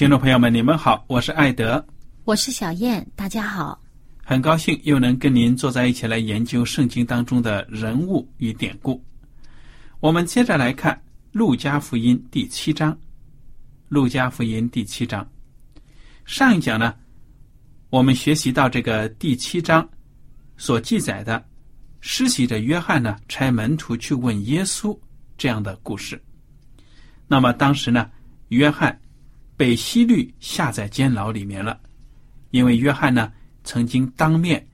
听众朋友们，你们好，我是艾德，我是小燕，大家好，很高兴又能跟您坐在一起来研究圣经当中的人物与典故。我们接着来看。路加福音第七章，路加福音第七章，上一讲呢，我们学习到这个第七章所记载的施洗者约翰呢，差门徒去问耶稣这样的故事。那么当时呢，约翰被希律下在监牢里面了，因为约翰呢曾经当面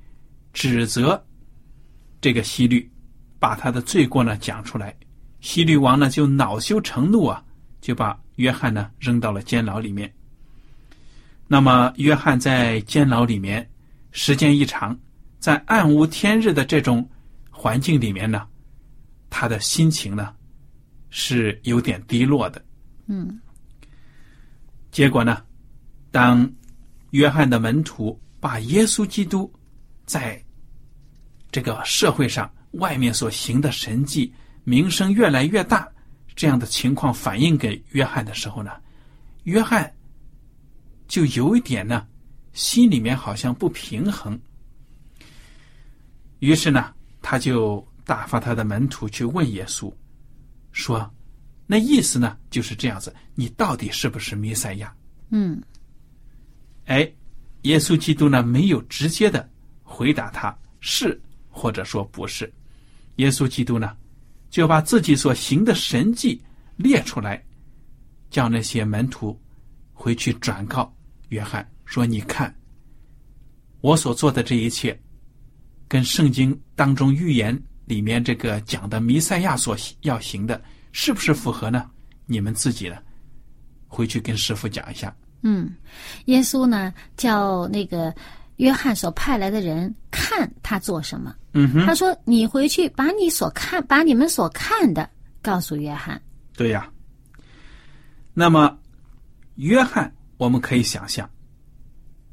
指责这个希律，把他的罪过呢讲出来。希律王呢就恼羞成怒啊，就把约翰呢扔到了监牢里面。那么约翰在监牢里面时间一长，在暗无天日的这种环境里面呢，他的心情呢是有点低落的。嗯。结果呢，当约翰的门徒把耶稣基督在这个社会上外面所行的神迹。名声越来越大，这样的情况反映给约翰的时候呢，约翰就有一点呢，心里面好像不平衡。于是呢，他就打发他的门徒去问耶稣，说：“那意思呢就是这样子，你到底是不是弥赛亚？”嗯。哎，耶稣基督呢没有直接的回答他是或者说不是。耶稣基督呢？就把自己所行的神迹列出来，叫那些门徒回去转告约翰说：“你看，我所做的这一切，跟圣经当中预言里面这个讲的弥赛亚所要行的，是不是符合呢？你们自己呢，回去跟师傅讲一下。”嗯，耶稣呢叫那个。约翰所派来的人看他做什么？嗯哼，他说：“你回去把你所看，把你们所看的告诉约翰。”对呀。那么，约翰，我们可以想象，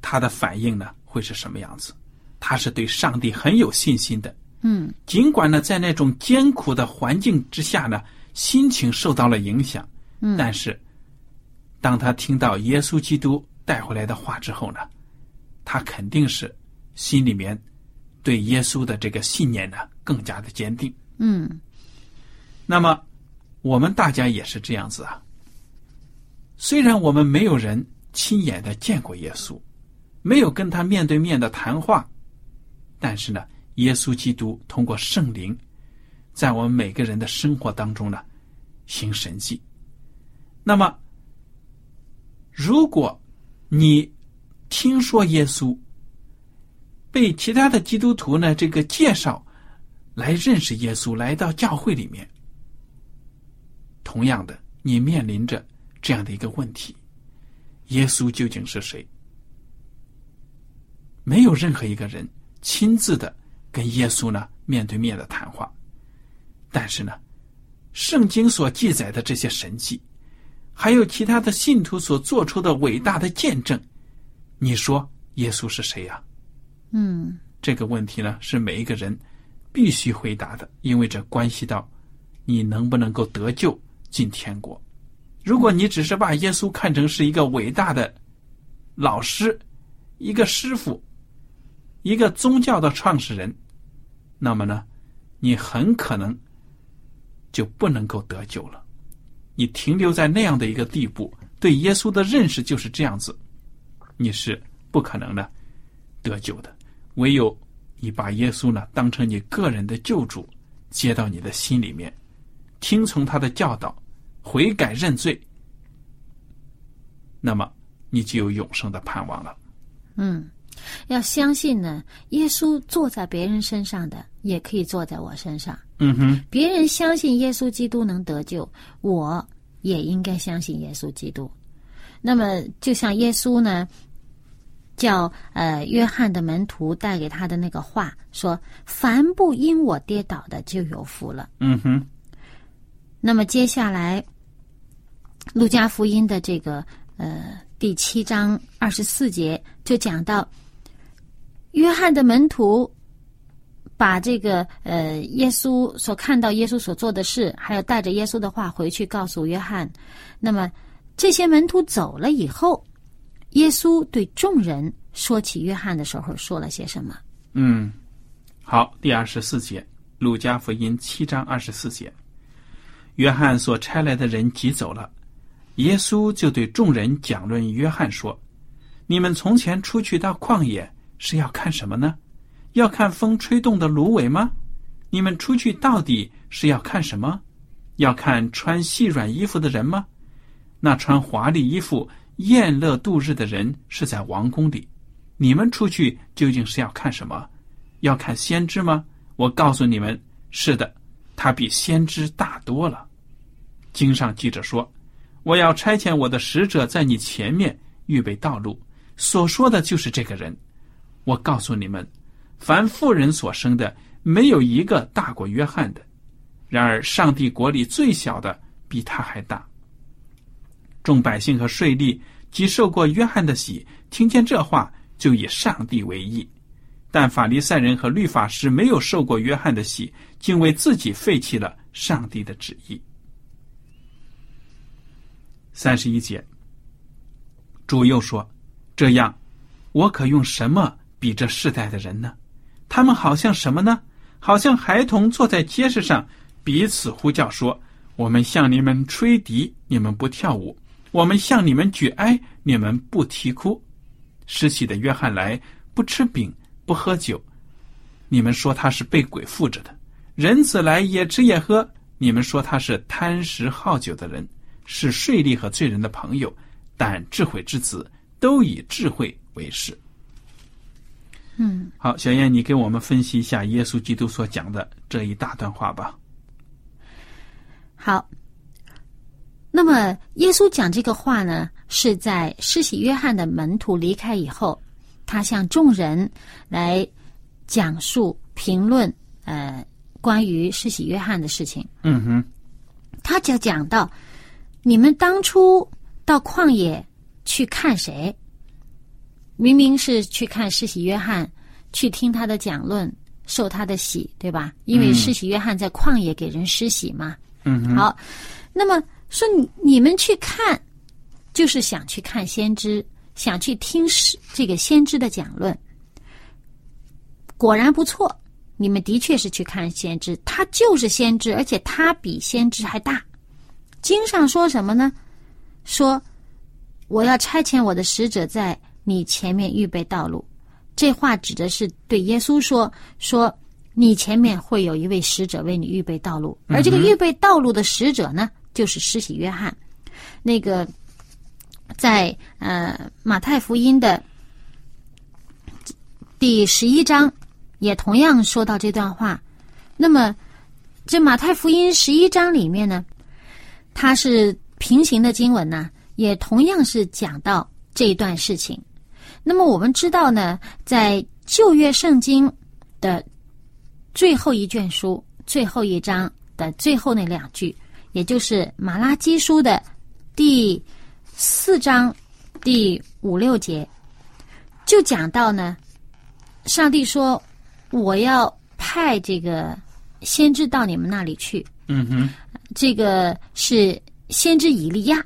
他的反应呢会是什么样子？他是对上帝很有信心的。嗯。尽管呢，在那种艰苦的环境之下呢，心情受到了影响。嗯。但是，当他听到耶稣基督带回来的话之后呢？他肯定是心里面对耶稣的这个信念呢更加的坚定。嗯，那么我们大家也是这样子啊。虽然我们没有人亲眼的见过耶稣，没有跟他面对面的谈话，但是呢，耶稣基督通过圣灵，在我们每个人的生活当中呢行神迹。那么，如果你听说耶稣被其他的基督徒呢这个介绍来认识耶稣，来到教会里面。同样的，你面临着这样的一个问题：耶稣究竟是谁？没有任何一个人亲自的跟耶稣呢面对面的谈话。但是呢，圣经所记载的这些神迹，还有其他的信徒所做出的伟大的见证，你说耶稣是谁呀？嗯，这个问题呢，是每一个人必须回答的，因为这关系到你能不能够得救进天国。如果你只是把耶稣看成是一个伟大的老师、一个师傅、一个宗教的创始人，那么呢，你很可能。就不能够得救了。你停留在那样的一个地步，对耶稣的认识就是这样子，你是不可能的得救的。唯有你把耶稣呢当成你个人的救主，接到你的心里面，听从他的教导，悔改认罪，那么你就有永生的盼望了。嗯。要相信呢，耶稣坐在别人身上的，也可以坐在我身上。嗯哼，别人相信耶稣基督能得救，我也应该相信耶稣基督。那么，就像耶稣呢，叫呃约翰的门徒带给他的那个话说：“凡不因我跌倒的，就有福了。”嗯哼。那么接下来，路加福音的这个呃第七章二十四节就讲到。约翰的门徒把这个呃耶稣所看到耶稣所做的事，还有带着耶稣的话回去告诉约翰。那么这些门徒走了以后，耶稣对众人说起约翰的时候说了些什么？嗯，好，第二十四节，《路加福音》七章二十四节，约翰所差来的人急走了，耶稣就对众人讲论约翰说：“你们从前出去到旷野。”是要看什么呢？要看风吹动的芦苇吗？你们出去到底是要看什么？要看穿细软衣服的人吗？那穿华丽衣服、宴乐度日的人是在王宫里。你们出去究竟是要看什么？要看先知吗？我告诉你们，是的，他比先知大多了。经上记着说：“我要差遣我的使者在你前面预备道路。”所说的就是这个人。我告诉你们，凡妇人所生的，没有一个大过约翰的。然而，上帝国里最小的比他还大。众百姓和税吏既受过约翰的洗，听见这话，就以上帝为义；但法利赛人和律法师没有受过约翰的洗，竟为自己废弃了上帝的旨意。三十一节，主又说：“这样，我可用什么？”比这世代的人呢？他们好像什么呢？好像孩童坐在街市上，彼此呼叫说：“我们向你们吹笛，你们不跳舞；我们向你们举哀，你们不啼哭。”失喜的约翰来，不吃饼，不喝酒，你们说他是被鬼附着的；人子来，也吃也喝，你们说他是贪食好酒的人，是税吏和罪人的朋友。但智慧之子都以智慧为事。嗯，好，小燕，你给我们分析一下耶稣基督所讲的这一大段话吧。好，那么耶稣讲这个话呢，是在施洗约翰的门徒离开以后，他向众人来讲述、评论呃关于施洗约翰的事情。嗯哼，他就讲到，你们当初到旷野去看谁？明明是去看施洗约翰，去听他的讲论，受他的洗，对吧？因为施洗约翰在旷野给人施洗嘛。嗯，好。那么说，你们去看，就是想去看先知，想去听这个先知的讲论。果然不错，你们的确是去看先知，他就是先知，而且他比先知还大。经上说什么呢？说我要差遣我的使者在。你前面预备道路，这话指的是对耶稣说：“说你前面会有一位使者为你预备道路，而这个预备道路的使者呢，就是施洗约翰。那个在呃马太福音的第十一章也同样说到这段话。那么这马太福音十一章里面呢，它是平行的经文呢，也同样是讲到这一段事情。”那么我们知道呢，在旧约圣经的最后一卷书最后一章的最后那两句，也就是马拉基书的第四章第五六节，就讲到呢，上帝说我要派这个先知到你们那里去，嗯哼，这个是先知以利亚，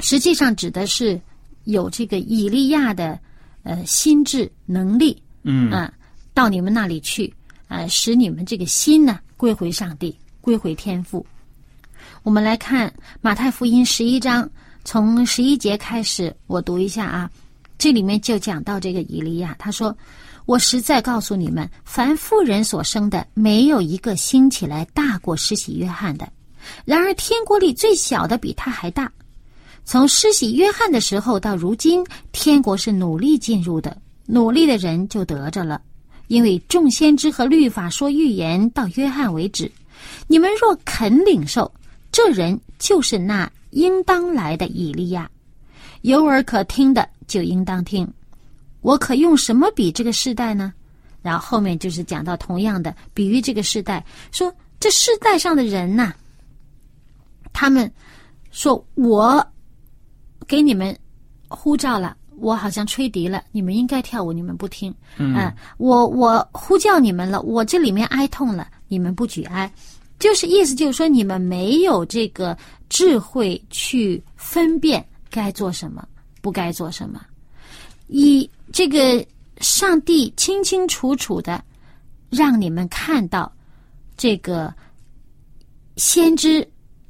实际上指的是有这个以利亚的呃心智能力，嗯啊，到你们那里去，呃，使你们这个心呢归回上帝，归回天父。我们来看马太福音十一章，从十一节开始，我读一下啊。这里面就讲到这个以利亚，他说：“我实在告诉你们，凡妇人所生的，没有一个兴起来大过施洗约翰的。然而天国里最小的比他还大。从施洗约翰的时候到如今，天国是努力进入的，努力的人就得着了。因为众先知和律法说预言到约翰为止。你们若肯领受，这人就是那应当来的以利亚。有耳可听的就应当听。我可用什么比这个世代呢？然后后面就是讲到同样的比喻这个世代，说这世代上的人呐、他们说我给你们呼召了，我好像吹笛了，你们应该跳舞，你们不听。嗯。啊我我呼叫你们了，我这里面哀痛了，你们不举哀，就是意思就是说你们没有这个智慧去分辨该做什么，不该做什么，以这个上帝清清楚楚的让你们看到这个先知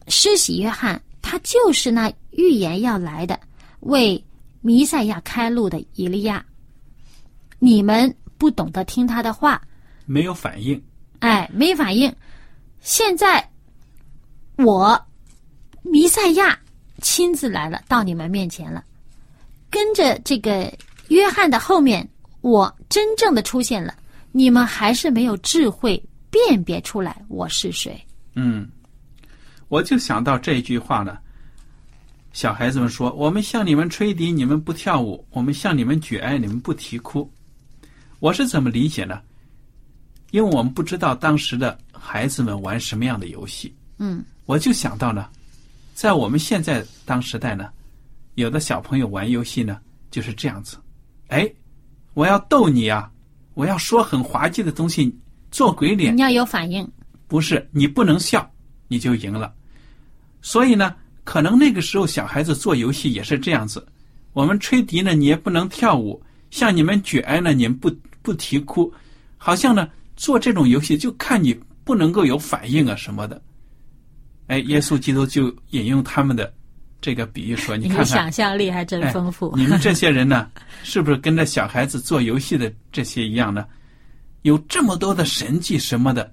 施洗约翰，他就是那预言要来的，为弥赛亚开路的以利亚。你们不懂得听他的话，没有反应。哎，没反应。现在我弥赛亚亲自来了，到你们面前了，跟着这个约翰的后面，我真正的出现了，你们还是没有智慧辨别出来我是谁。嗯，我就想到这句话了。小孩子们说：“我们向你们吹笛，你们不跳舞；我们向你们举哀，你们不啼哭。”我是怎么理解呢？因为我们不知道当时的孩子们玩什么样的游戏，嗯我就想到呢，在我们现在当时代呢，有的小朋友玩游戏呢就是这样子，哎，我要逗你啊，我要说很滑稽的东西，做鬼脸你，要有反应。不是你不能笑，你就赢了。所以呢，可能那个时候小孩子做游戏也是这样子。我们吹笛呢，你也不能跳舞；像你们举哀呢，你们不不啼哭。好像呢，做这种游戏就看你不能够有反应啊什么的。哎，耶稣基督就引用他们的这个比喻说：“你看看，想象力还真哎丰富。你们这些人呢，是不是跟着小孩子做游戏的这些一样呢？有这么多的神迹什么的，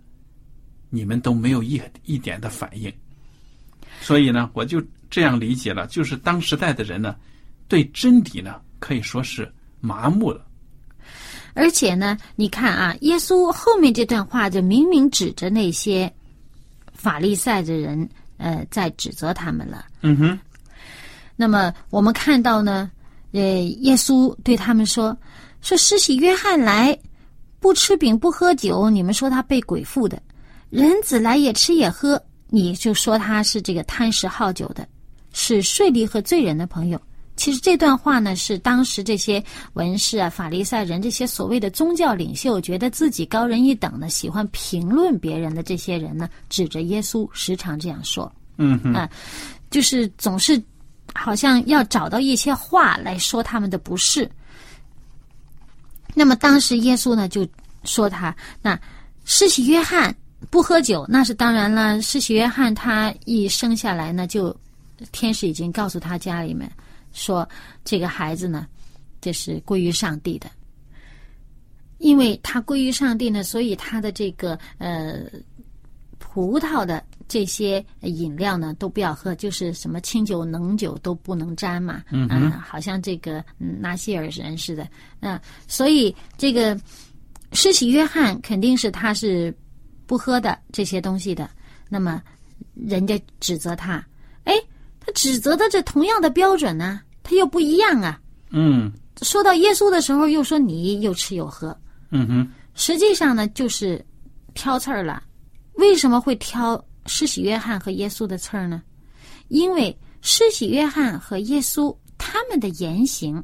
你们都没有一一点的反应。所以呢，我就这样理解了，就是当时代的人呢，对真理呢可以说是麻木了。而且呢，你看啊，耶稣后面这段话就明明指着那些法利赛的人，呃，在指责他们了。嗯哼，那么我们看到呢，呃，耶稣对他们说：“说施洗约翰来，不吃饼不喝酒，你们说他被鬼附的；人子来也吃也喝，你就说他是这个贪食好酒的，是税吏和罪人的朋友。”其实这段话呢，是当时这些文士啊、法利赛人这些所谓的宗教领袖，觉得自己高人一等的，喜欢评论别人的这些人呢，指着耶稣时常这样说。嗯哼，啊，就是总是好像要找到一些话来说他们的不是。那么当时耶稣呢就说他那施洗约翰不喝酒，那是当然了。施洗约翰他一生下来呢，就天使已经告诉他家里面说，这个孩子呢，这是归于上帝的。因为他归于上帝呢，所以他的这个呃葡萄的这些饮料呢都不要喝，就是什么清酒、浓酒都不能沾嘛。嗯好像这个嗯拿西尔人似的。那、所以这个施洗约翰肯定是他是不喝的这些东西的。那么人家指责他，哎，他指责的这同样的标准呢，他又不一样啊。嗯说到耶稣的时候，又说你又吃又喝，嗯哼，实际上呢，就是挑刺儿了。为什么会挑施洗约翰和耶稣的刺儿呢？因为施洗约翰和耶稣他们的言行，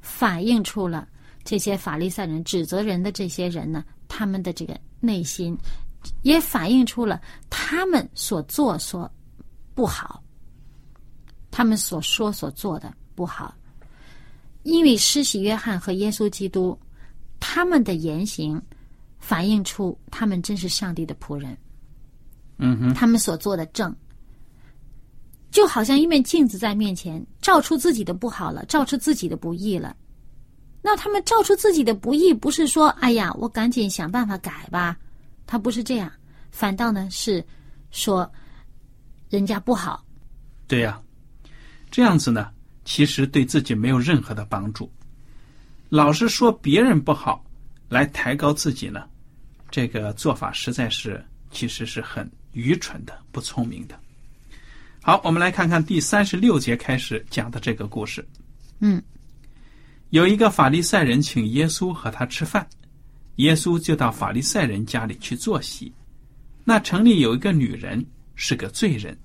反映出了这些法利赛人指责人的这些人呢，他们的这个内心，也反映出了他们所做所不好，他们所说所做的不好。因为施洗约翰和耶稣基督，他们的言行。反映出他们真是上帝的仆人，嗯哼，他们所做的正，就好像一面镜子在面前照出自己的不好了，照出自己的不义了。那他们照出自己的不易，不是说“哎呀，我赶紧想办法改吧”，他不是这样，反倒呢是说人家不好。对呀，这样子呢，其实对自己没有任何的帮助。老是说别人不好，来抬高自己呢。这个做法实在是，其实是很愚蠢的、不聪明的。好，我们来看看第三十六节开始讲的这个故事。嗯，有一个法利赛人请耶稣和他吃饭，耶稣就到法利赛人家里去坐席。那城里有一个女人是个罪人，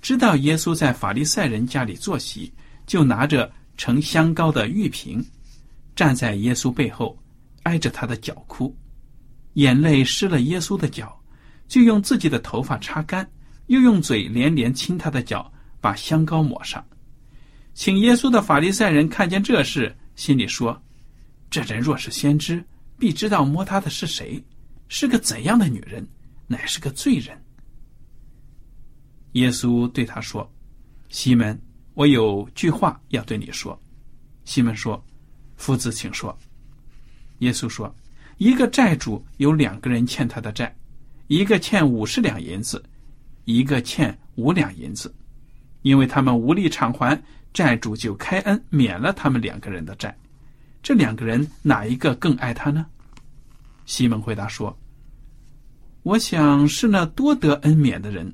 知道耶稣在法利赛人家里坐席，就拿着盛香膏的玉瓶，站在耶稣背后，挨着他的脚哭。眼泪湿了耶稣的脚，就用自己的头发擦干，又用嘴连连亲他的脚，把香膏抹上。请耶稣的法利赛人看见这事，心里说：“这人若是先知，必知道摸他的是谁，是个怎样的女人，乃是个罪人。”耶稣对他说：“西门，我有句话要对你说。”西门说：“夫子，请说。”耶稣说。一个债主有两个人欠他的债，一个欠五十两银子，一个欠五两银子，因为他们无力偿还，债主就开恩免了他们两个人的债。这两个人哪一个更爱他呢？西门回答说：“我想是那多得恩免的人。”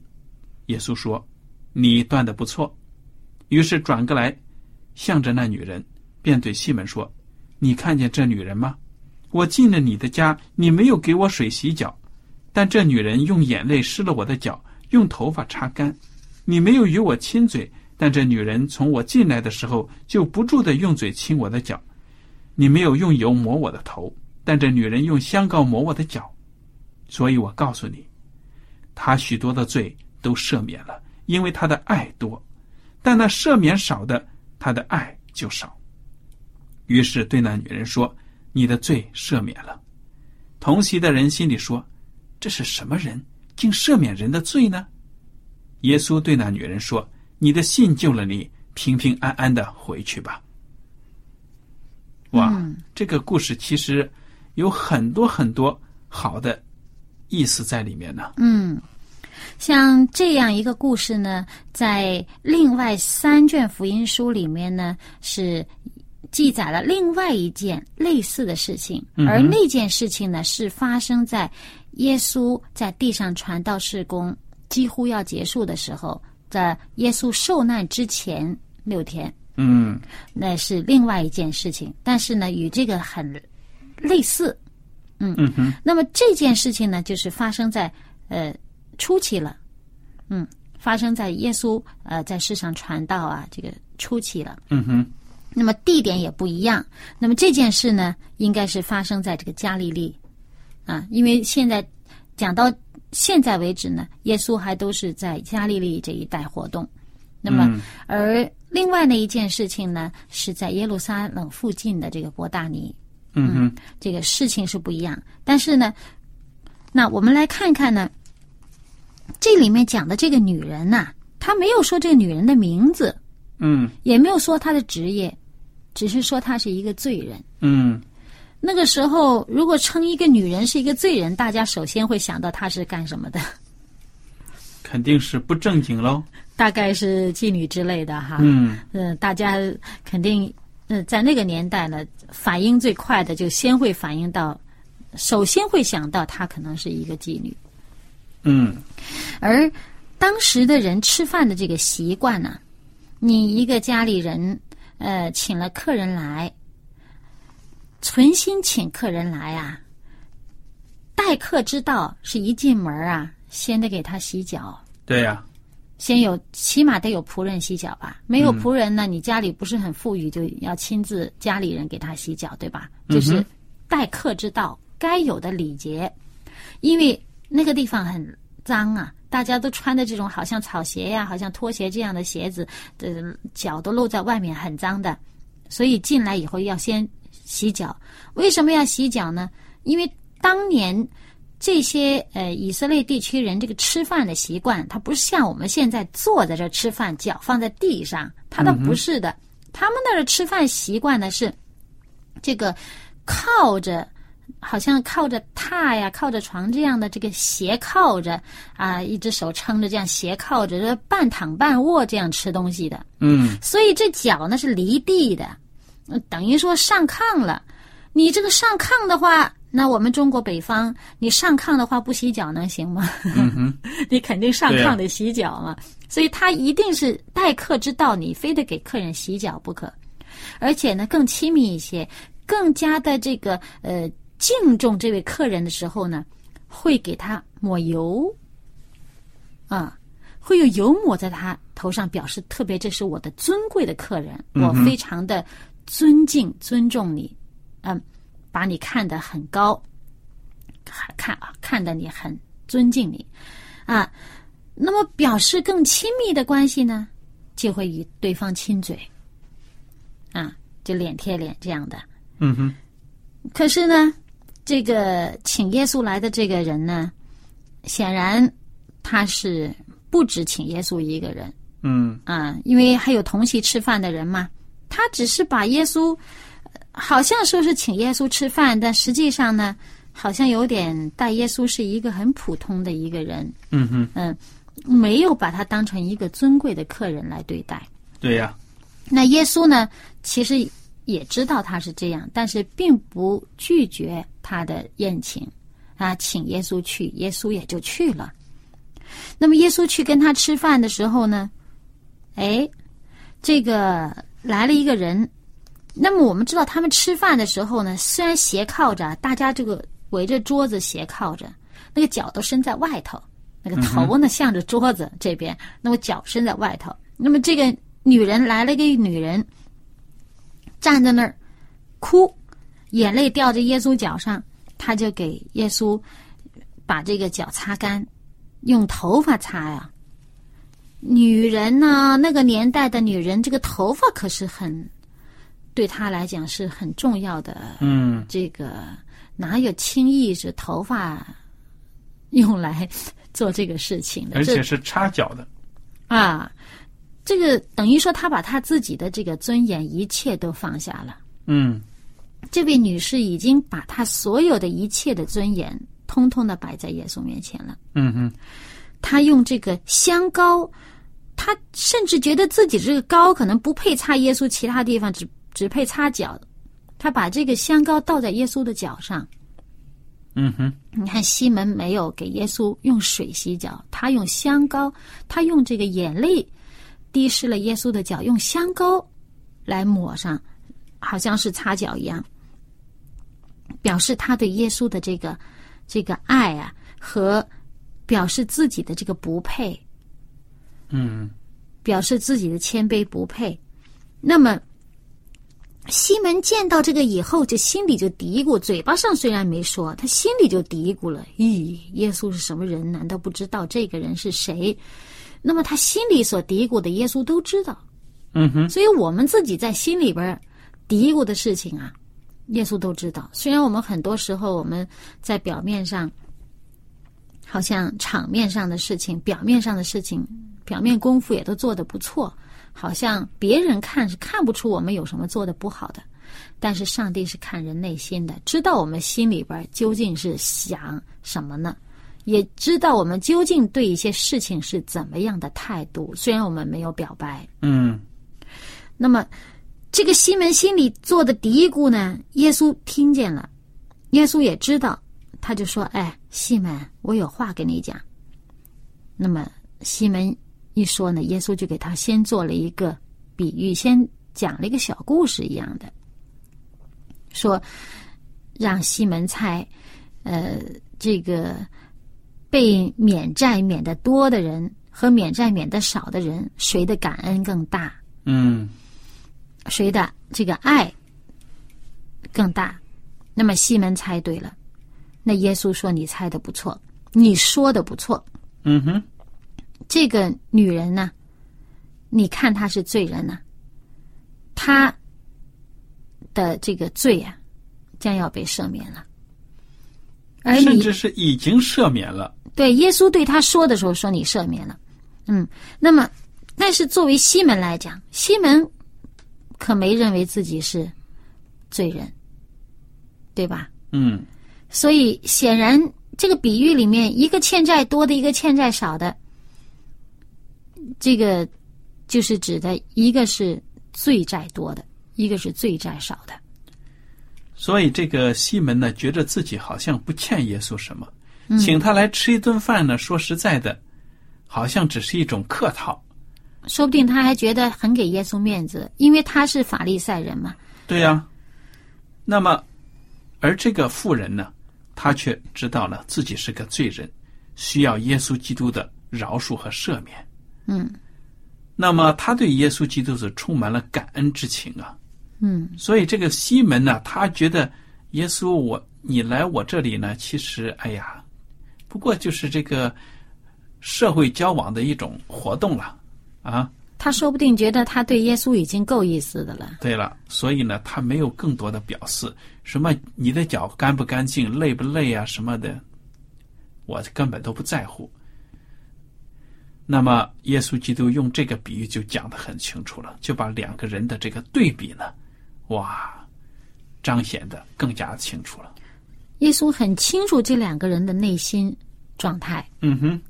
耶稣说：“你断的不错。”于是转过来，向着那女人，便对西门说：“你看见这女人吗？”我进了你的家，你没有给我水洗脚，但这女人用眼泪湿了我的脚，用头发擦干。你没有与我亲嘴，但这女人从我进来的时候就不住的用嘴亲我的脚。你没有用油抹我的头，但这女人用香膏抹我的脚。所以我告诉你，她许多的罪都赦免了，因为她的爱多；但那赦免少的，她的爱就少。于是对那女人说。你的罪赦免了，同席的人心里说：“这是什么人，竟赦免人的罪呢？”耶稣对那女人说：“你的信救了你，平平安安的回去吧。”哇，这个故事其实有很多很多好的意思在里面呢。嗯，像这样一个故事呢，在另外三卷福音书里面呢是。记载了另外一件类似的事情，而那件事情呢，是发生在耶稣在地上传道事工几乎要结束的时候，在耶稣受难之前六天。嗯，那是另外一件事情，但是呢，与这个很类似。嗯嗯哼。那么这件事情呢，就是发生在呃初期了。嗯，发生在耶稣呃在世上传道啊这个初期了。嗯哼。那么地点也不一样。那么这件事呢，应该是发生在这个加利利，啊，因为现在讲到现在为止呢，耶稣还都是在加利利这一带活动。那么，而另外的一件事情呢，是在耶路撒冷附近的这个伯大尼。嗯哼，这个事情是不一样。但是呢，那我们来看看呢，这里面讲的这个女人呐，她没有说这个女人的名字，嗯，也没有说她的职业。只是说她是一个罪人。嗯，那个时候，如果称一个女人是一个罪人，大家首先会想到她是干什么的？肯定是不正经喽。大概是妓女之类的哈。嗯。嗯，大家肯定嗯，在那个年代呢，反应最快的就先会反应到，首先会想到她可能是一个妓女。嗯。而当时的人吃饭的这个习惯呢，你一个家里人。呃，请了客人来，存心请客人来啊，待客之道是一进门啊，先得给他洗脚，对呀、先有起码得有仆人洗脚吧？没有嗯。仆人呢，你家里不是很富裕，就要亲自家里人给他洗脚，对吧？就是待客之道该有的礼节，因为那个地方很脏啊，大家都穿的这种好像草鞋呀、好像拖鞋这样的鞋子，的脚都露在外面，很脏的，所以进来以后要先洗脚。为什么要洗脚呢？因为当年这些呃以色列地区人这个吃饭的习惯，他不是像我们现在坐在这儿吃饭，脚放在地上，他倒不是的。他们那儿吃饭习惯呢是这个靠着。好像靠着榻呀，靠着床这样的这个斜靠着啊，一只手撑着这样斜靠着，这半躺半卧这样吃东西的。嗯所以这脚呢是离地的，呃等于说上炕了。你这个上炕的话，那我们中国北方，你上炕的话不洗脚能行吗？嗯，你肯定上炕得洗脚嘛。所以他一定是待客之道，你非得给客人洗脚不可。而且呢，更亲密一些，更加的这个呃敬重这位客人的时候呢，会给他抹油，啊，会有油抹在他头上，表示特别这是我的尊贵的客人，我非常的尊敬、尊重你，嗯，把你看得很高，看看看得你很尊敬你，啊，那么表示更亲密的关系呢，就会与对方亲嘴，啊，就脸贴脸这样的。嗯哼，可是呢，这个请耶稣来的这个人呢，显然他是不止请耶稣一个人嗯啊，因为还有同席吃饭的人嘛。他只是把耶稣，呃好像说是请耶稣吃饭，但实际上呢，好像有点待耶稣是一个很普通的一个人，嗯哼，嗯，没有把他当成一个尊贵的客人来对待。对呀、那耶稣呢，其实也知道他是这样，但是并不拒绝他的宴请，啊，请耶稣去，耶稣也就去了。那么耶稣去跟他吃饭的时候呢，哎，这个来了一个人。那么我们知道，他们吃饭的时候呢，虽然斜靠着，大家这个围着桌子斜靠着，那个脚都伸在外头，那个头呢向着桌子这边，那么脚伸在外头。那么这个女人来了一个女人，站在那儿哭，眼泪掉在耶稣脚上，他就给耶稣把这个脚擦干，用头发擦呀。女人呢，那个年代的女人，这个头发可是很，对她来讲是很重要的。嗯这个哪有轻易是头发用来做这个事情的？而且是插脚的。啊，这个等于说她把她自己的这个尊严一切都放下了。嗯这位女士已经把她所有的一切的尊严，通通的摆在耶稣面前了。嗯哼，她用这个香膏，他甚至觉得自己这个膏可能不配擦耶稣其他地方，只只配擦脚。他把这个香膏倒在耶稣的脚上。嗯哼，你看，西门没有给耶稣用水洗脚，他用香膏，他用这个眼泪滴湿了耶稣的脚，用香膏来抹上，好像是擦脚一样，表示他对耶稣的这个这个爱啊，和表示自己的这个不配，嗯表示自己的谦卑不配。那么，西门见到这个以后，就心里就嘀咕，嘴巴上虽然没说，他心里就嘀咕了：咦，耶稣是什么人？难道不知道这个人是谁？那么他心里所嘀咕的，耶稣都知道。嗯哼，所以我们自己在心里边嘀咕的事情啊，耶稣都知道。虽然我们很多时候我们在表面上，好像场面上的事情、表面上的事情、表面功夫也都做得不错，好像别人看是看不出我们有什么做的不好的，但是上帝是看人内心的，知道我们心里边究竟是想什么呢？也知道我们究竟对一些事情是怎么样的态度，虽然我们没有表白，嗯。那么，这个西门心里做的嘀咕呢，耶稣听见了，耶稣也知道，他就说：“哎，西门，我有话跟你讲。”那么西门一说呢，耶稣就给他先做了一个比喻，先讲了一个小故事一样的，说让西门猜，呃，这个被免债免得多的人和免债免得少的人，谁的感恩更大？嗯谁的这个爱更大？那么西门猜对了，那耶稣说你猜的不错，你说的不错。嗯哼，这个女人呢，你看她是罪人呢、她的这个罪啊，将要被赦免了。而甚至是已经赦免了。对耶稣对他说的时候说你赦免了，嗯，那么但是作为西门来讲，西门可没认为自己是罪人，对吧？嗯所以显然这个比喻里面，一个欠债多的，一个欠债少的，这个就是指的一个是罪债多的，一个是罪债少的。所以这个西门呢，觉得自己好像不欠耶稣什么，请他来吃一顿饭呢，说实在的，好像只是一种客套。说不定他还觉得很给耶稣面子，因为他是法利赛人嘛。对呀、那么，而这个妇人呢，她却知道了自己是个罪人，需要耶稣基督的饶恕和赦免。嗯那么，他对耶稣基督是充满了感恩之情啊。嗯所以这个西门呢，他觉得耶稣我你来我这里呢，其实哎呀，不过就是这个社会交往的一种活动了啊。他说不定觉得他对耶稣已经够意思的了。对了，所以呢，他没有更多的表示什么你的脚干不干净、累不累啊什么的，我根本都不在乎。那么，耶稣基督用这个比喻就讲得很清楚了，就把两个人的这个对比呢，哇，彰显的更加清楚了。耶稣很清楚这两个人的内心状态。嗯哼，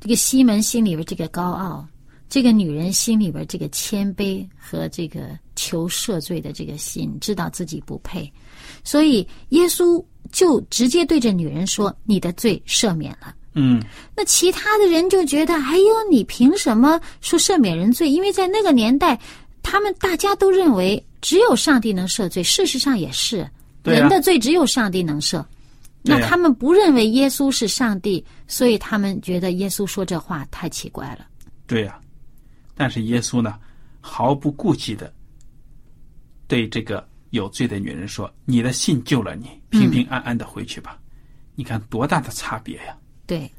这个西门心里边这个高傲，这个女人心里边这个谦卑和这个求赦罪的这个心，知道自己不配，所以耶稣就直接对着女人说：“你的罪赦免了。”嗯，那其他的人就觉得，哎呦，你凭什么说赦免人罪？因为在那个年代，他们大家都认为只有上帝能赦罪，事实上也是，啊人的罪只有上帝能赦。那他们不认为耶稣是上帝，所以他们觉得耶稣说这话太奇怪了。对呀、但是耶稣呢，毫不顾忌的对这个有罪的女人说：“你的信救了你，平平安安的回去吧。你看多大的差别呀！对，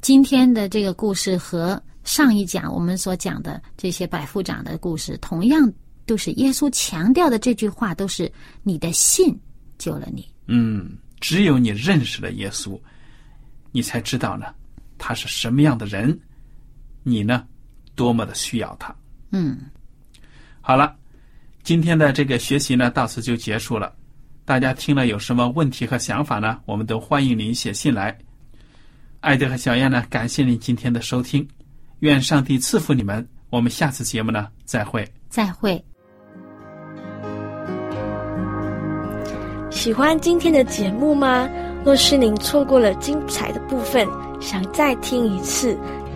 今天的这个故事和上一讲我们所讲的这些百夫长的故事，同样都是耶稣强调的这句话，都是你的信救了你。嗯，只有你认识了耶稣，你才知道呢，他是什么样的人，你呢，多么的需要他。嗯，好了，今天的这个学习呢，到此就结束了。大家听了有什么问题和想法呢？我们都欢迎您写信来。艾德和小燕呢，感谢您今天的收听，愿上帝赐福你们。我们下次节目呢，再会。再会。喜欢今天的节目吗？若是您错过了精彩的部分，想再听一次，